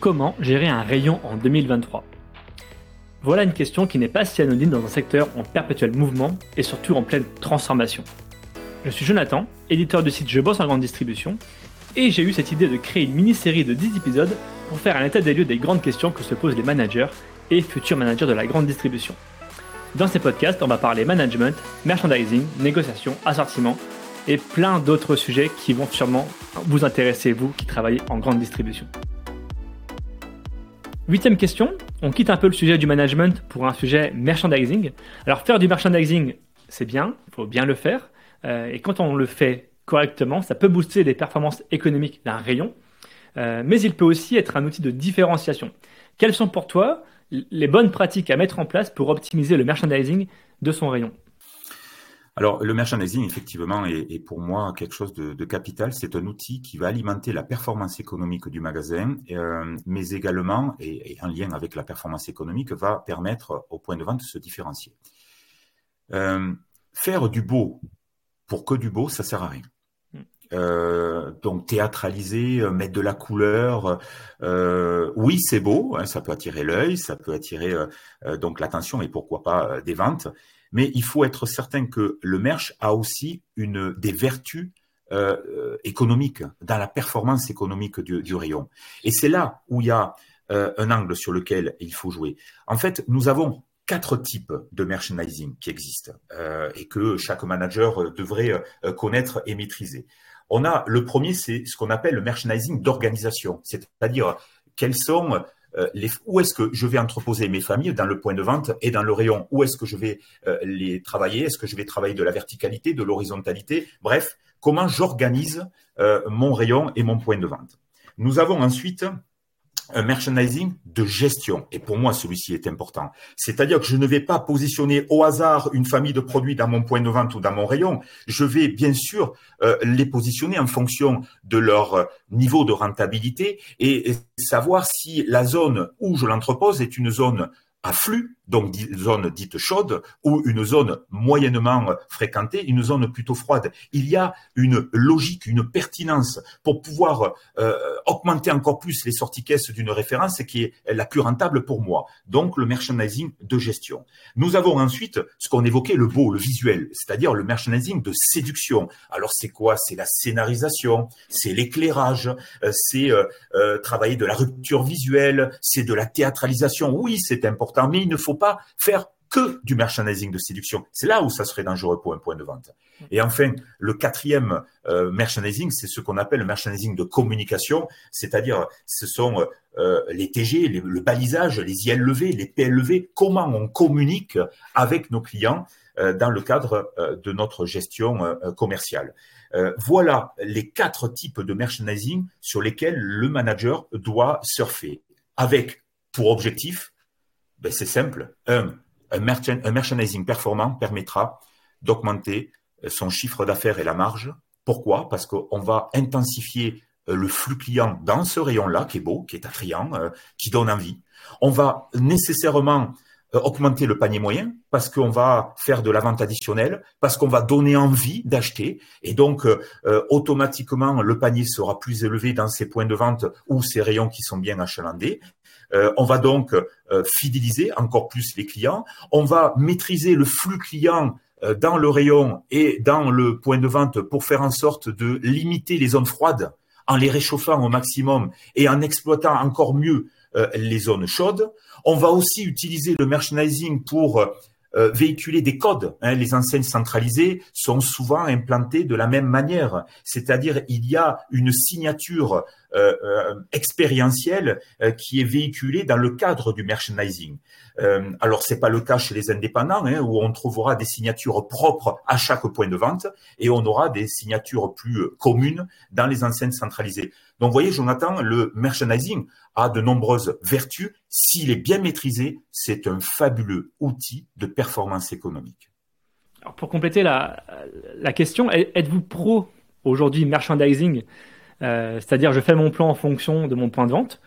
Comment gérer un rayon en 2023 Voilà une question qui n'est pas si anonyme dans un secteur en perpétuel mouvement et surtout en pleine transformation. Je suis Jonathan, éditeur du site Je bosse en grande distribution, et j'ai eu cette idée de créer une mini-série de 10 épisodes pour faire un état des lieux des grandes questions que se posent les managers et futurs managers de la grande distribution. Dans ces podcasts, on va parler management, merchandising, négociation, assortiment et plein d'autres sujets qui vont sûrement vous intéresser, vous qui travaillez en grande distribution. Huitième question, on quitte un peu le sujet du management pour un sujet merchandising. Alors faire du merchandising, c'est bien, il faut bien le faire. Euh, et quand on le fait correctement, ça peut booster les performances économiques d'un rayon. Euh, mais il peut aussi être un outil de différenciation. Quelles sont pour toi les bonnes pratiques à mettre en place pour optimiser le merchandising de son rayon? Alors, le merchandising, effectivement, est, pour moi quelque chose de, capital. C'est un outil qui va alimenter la performance économique du magasin, euh, mais également, et, en lien avec la performance économique, va permettre au point de vente de se différencier. Euh, faire du beau pour que du beau, ça sert à rien. Euh, donc théâtraliser, euh, mettre de la couleur. Euh, oui, c'est beau, hein, ça peut attirer l'œil, ça peut attirer donc l'attention et pourquoi pas des ventes. Mais il faut être certain que le merch a aussi une des vertus économiques dans la performance économique du, du rayon. Et c'est là où il y a un angle sur lequel il faut jouer. En fait, nous avons quatre types de merchandising qui existent et que chaque manager devrait connaître et maîtriser. On a le premier, c'est ce qu'on appelle le merchandising d'organisation, c'est-à-dire quels sont euh, où est-ce que je vais entreposer mes familles dans le point de vente et dans le rayon? Où est-ce que je vais euh, les travailler? Est-ce que je vais travailler de la verticalité, de l'horizontalité? Bref, comment j'organise euh, mon rayon et mon point de vente. Nous avons ensuite un merchandising de gestion. Et pour moi, celui-ci est important. C'est-à-dire que je ne vais pas positionner au hasard une famille de produits dans mon point de vente ou dans mon rayon. Je vais bien sûr euh, les positionner en fonction de leur euh, niveau de rentabilité et savoir si la zone où je l'entrepose est une zone à flux, donc zone dite chaude, ou une zone moyennement fréquentée, une zone plutôt froide. Il y a une logique, une pertinence pour pouvoir euh, augmenter encore plus les sorties caisses d'une référence qui est la plus rentable pour moi. Donc le merchandising de gestion. Nous avons ensuite ce qu'on évoquait, le beau, le visuel, c'est-à-dire le merchandising de séduction. Alors c'est quoi? C'est la scénarisation, c'est l'éclairage, euh, c'est euh, travailler de la rupture visuelle, c'est de la théâtralisation. Oui, c'est important mais il ne faut pas faire que du merchandising de séduction. C'est là où ça serait dangereux pour un point de vente. Et enfin, le quatrième euh, merchandising, c'est ce qu'on appelle le merchandising de communication, c'est-à-dire ce sont euh, les TG, le balisage, les IL levés, les PL levés, comment on communique avec nos clients euh, dans le cadre de notre gestion commerciale. voilà les quatre types de merchandising sur lesquels le manager doit surfer, avec pour objectif ben, C'est simple. Un, un, merchandising performant permettra d'augmenter euh, son chiffre d'affaires et la marge. Pourquoi? Parce qu'on va intensifier euh, le flux client dans ce rayon-là, qui est beau, qui est attrayant, euh, qui donne envie. On va nécessairement augmenter le panier moyen parce qu'on va faire de la vente additionnelle, parce qu'on va donner envie d'acheter et donc automatiquement le panier sera plus élevé dans ces points de vente ou ces rayons qui sont bien achalandés euh, on va donc euh, fidéliser encore plus les clients. On va maîtriser le flux client euh, dans le rayon et dans le point de vente pour faire en sorte de limiter les zones froides en les réchauffant au maximum et en exploitant encore mieux les zones chaudes. On va aussi utiliser le merchandising pour véhiculer des codes. Hein. Les enseignes centralisées sont souvent implantées de la même manière, c'est-à-dire il y a une signature expérientielle qui est véhiculée dans le cadre du merchandising. alors c'est pas le cas chez les indépendants hein, où on trouvera des signatures propres à chaque point de vente et on aura des signatures plus communes dans les enseignes centralisées. Donc, vous voyez, Jonathan, le merchandising a de nombreuses vertus. S'il est bien maîtrisé, c'est un fabuleux outil de performance économique. Alors, pour compléter la, question, êtes-vous pro aujourd'hui merchandising? euh, C'est-à-dire, je fais mon plan en fonction de mon point de vente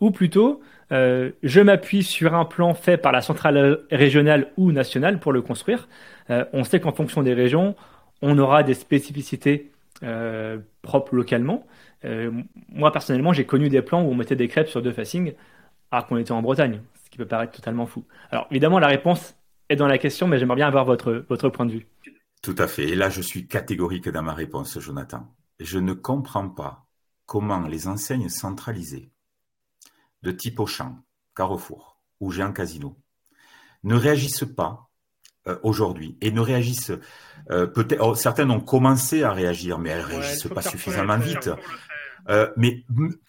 ou plutôt euh, je m'appuie sur un plan fait par la centrale régionale ou nationale pour le construire. Euh, on sait qu'en fonction des régions, on aura des spécificités propres localement. moi, personnellement, j'ai connu des plans où on mettait des crêpes sur deux facings, alors qu'on était en Bretagne, ce qui peut paraître totalement fou. Alors, évidemment, la réponse est dans la question, mais j'aimerais bien avoir votre, votre point de vue. Tout à fait. Et là, je suis catégorique dans ma réponse, Jonathan. Je ne comprends pas comment les enseignes centralisées de type Auchan, Carrefour ou Géant Casino ne réagissent pas euh, aujourd'hui et ne réagissent euh, peut-être oh, certaines ont commencé à réagir mais elles réagissent pas suffisamment vite. Euh, mais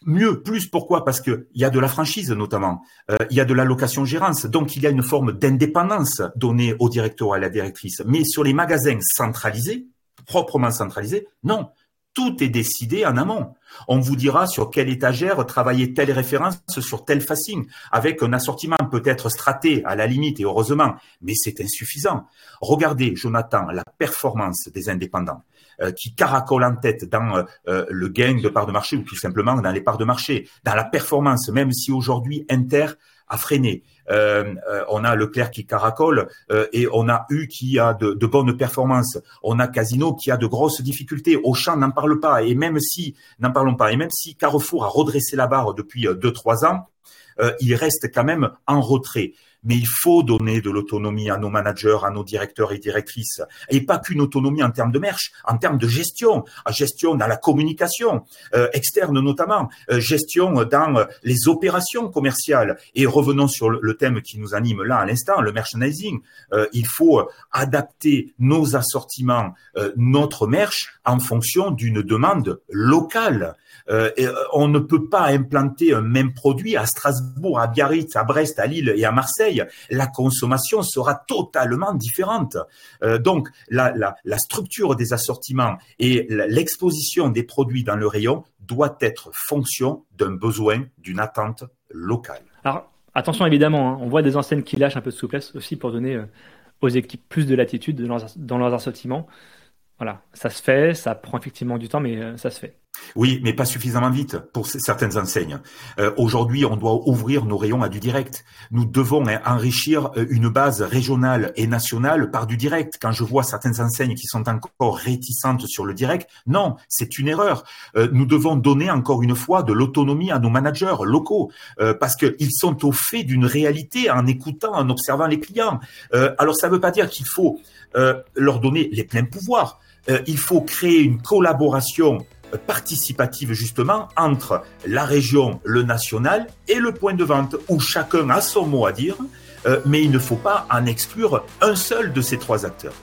mieux, plus, pourquoi? Parce qu'il y a de la franchise notamment, euh, il y a de la location-gérance, donc il y a une forme d'indépendance donnée au directeur ou à la directrice. Mais sur les magasins centralisés, proprement centralisés, non, tout est décidé en amont. On vous dira sur quelle étagère travailler telle référence sur tel facing, avec un assortiment peut-être straté à la limite et heureusement, mais c'est insuffisant. Regardez, Jonathan, la performance des indépendants. Euh, qui caracole en tête dans euh, euh, le gain de part de marché ou tout simplement dans les parts de marché, dans la performance, même si aujourd'hui Inter a freiné. Euh, on a Leclerc qui caracole et on a eu qui a de, de, bonnes performances. On a Casino qui a de grosses difficultés. Auchan n'en parle pas et même si n'en parlons pas et même si Carrefour a redressé la barre depuis deux trois ans, il reste quand même en retrait mais il faut donner de l'autonomie à nos managers, à nos directeurs et directrices, et pas qu'une autonomie en termes de merch, en termes de gestion, en gestion dans la communication euh, externe notamment, euh, gestion dans euh, les opérations commerciales. Et revenons sur le, thème qui nous anime là à l'instant, le merchandising. il faut adapter nos assortiments, notre merch en fonction d'une demande locale. Euh, euh, on ne peut pas implanter un même produit à Strasbourg, à Biarritz, à Brest, à Lille et à Marseille. La consommation sera totalement différente. Euh, donc, la, structure des assortiments et l'exposition des produits dans le rayon doit être fonction d'un besoin, d'une attente locale. Alors, attention évidemment, hein, on voit des enseignes qui lâchent un peu de souplesse aussi pour donner aux équipes plus de latitude dans leurs, dans leurs assortiments. Voilà, ça se fait, ça prend effectivement du temps, mais ça se fait. Oui, mais pas suffisamment vite pour certaines enseignes. Euh, aujourd'hui, on doit ouvrir nos rayons à du direct. Nous devons hein, enrichir euh, une base régionale et nationale par du direct. Quand je vois certaines enseignes qui sont encore réticentes sur le direct, non, c'est une erreur. Euh, nous devons donner encore une fois de l'autonomie à nos managers locaux parce qu'ils sont au fait d'une réalité en écoutant, en observant les clients. alors, ça ne veut pas dire qu'il faut leur donner les pleins pouvoirs. il faut créer une collaboration participative justement entre la région, le national et le point de vente, où chacun a son mot à dire, euh, mais il ne faut pas en exclure un seul de ces trois acteurs.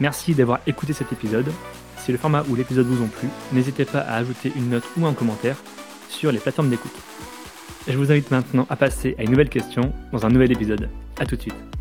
Merci d'avoir écouté cet épisode. Si le format ou l'épisode vous ont plu, n'hésitez pas à ajouter une note ou un commentaire sur les plateformes d'écoute. Je vous invite maintenant à passer à une nouvelle question dans un nouvel épisode. A tout de suite.